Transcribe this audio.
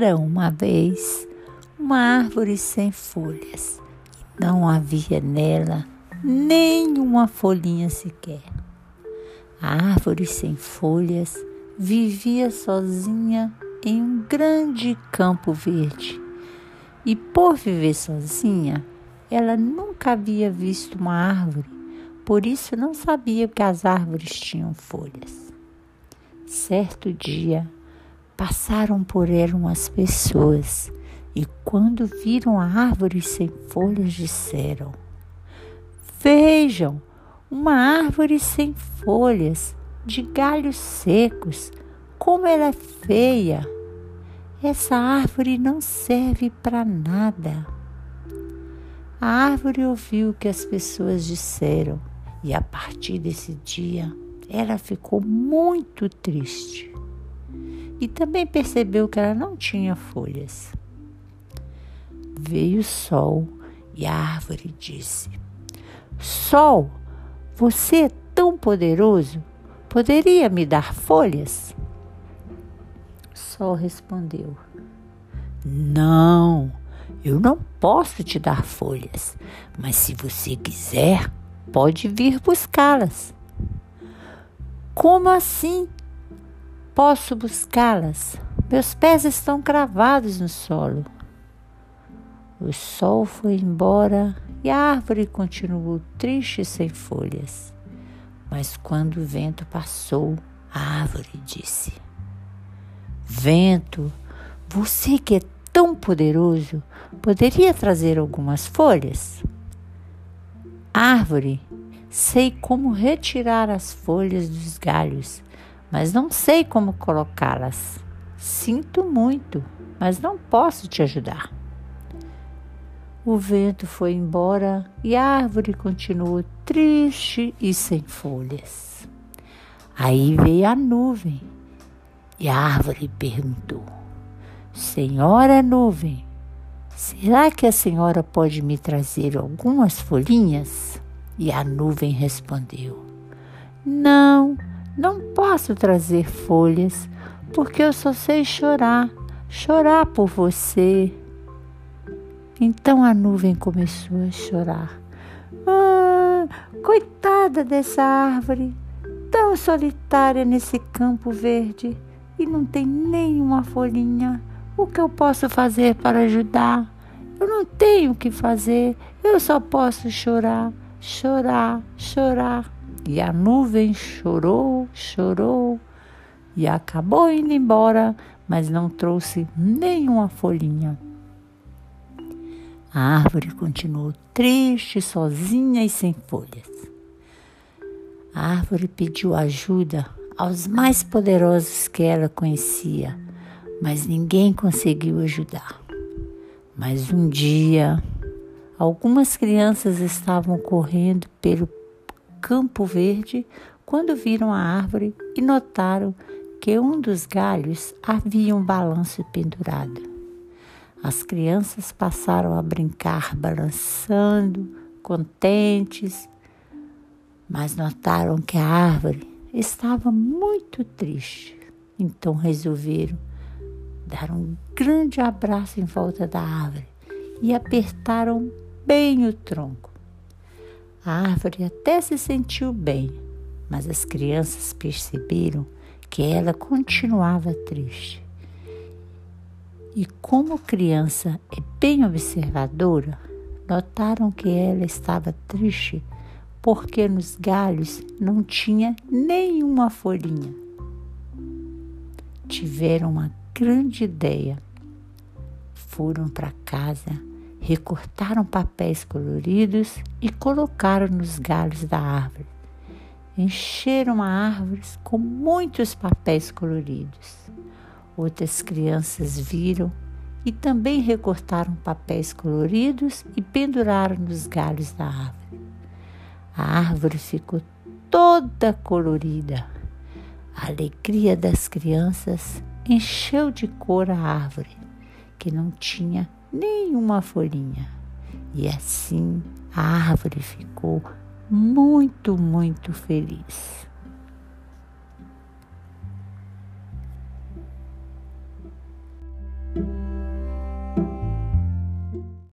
Era uma vez uma árvore sem folhas. Não havia nela nenhuma folhinha sequer. A árvore sem folhas vivia sozinha em um grande campo verde. E por viver sozinha, ela nunca havia visto uma árvore, por isso não sabia que as árvores tinham folhas. Certo dia, passaram por ela umas pessoas e, quando viram a árvore sem folhas, disseram: Vejam, uma árvore sem folhas, de galhos secos, como ela é feia. Essa árvore não serve para nada. A árvore ouviu o que as pessoas disseram e a partir desse dia ela ficou muito triste. E também percebeu que ela não tinha folhas. Veio o sol e a árvore disse: Sol, você é tão poderoso, poderia me dar folhas? Sol respondeu: Não, eu não posso te dar folhas, mas se você quiser, pode vir buscá-las. Como assim? Posso buscá-las? Meus pés estão cravados no solo. O sol foi embora e a árvore continuou triste sem folhas. Mas quando o vento passou, a árvore disse: Vento, você que é tão poderoso, poderia trazer algumas folhas? Árvore, sei como retirar as folhas dos galhos, mas não sei como colocá-las. Sinto muito, mas não posso te ajudar. O vento foi embora e a árvore continuou triste e sem folhas. Aí veio a nuvem e a árvore perguntou: Senhora nuvem, será que a senhora pode me trazer algumas folhinhas? E a nuvem respondeu: Não, não posso trazer folhas, porque eu só sei chorar, chorar por você. Então a nuvem começou a chorar. Ah, coitada dessa árvore, tão solitária nesse campo verde e não tem nenhuma folhinha. O que eu posso fazer para ajudar? Eu não tenho o que fazer, eu só posso chorar, chorar, chorar. E a nuvem chorou, chorou e acabou indo embora, mas não trouxe nenhuma folhinha. A árvore continuou triste, sozinha e sem folhas. A árvore pediu ajuda aos mais poderosos que ela conhecia, mas ninguém conseguiu ajudar. Mas um dia, algumas crianças estavam correndo pelo campo verde quando viram a árvore e notaram que um dos galhos havia um balanço pendurado. As crianças passaram a brincar balançando, contentes, mas notaram que a árvore estava muito triste. Então resolveram dar um grande abraço em volta da árvore e apertaram bem o tronco. A árvore até se sentiu bem, mas as crianças perceberam que ela continuava triste. E como criança é bem observadora, notaram que ela estava triste porque nos galhos não tinha nenhuma folhinha. Tiveram uma grande ideia. Foram para casa, recortaram papéis coloridos e colocaram nos galhos da árvore. Encheram a árvore com muitos papéis coloridos. Outras crianças viram e também recortaram papéis coloridos e penduraram nos galhos da árvore. A árvore ficou toda colorida. A alegria das crianças encheu de cor a árvore, que não tinha nenhuma folhinha. E assim a árvore ficou muito, muito feliz.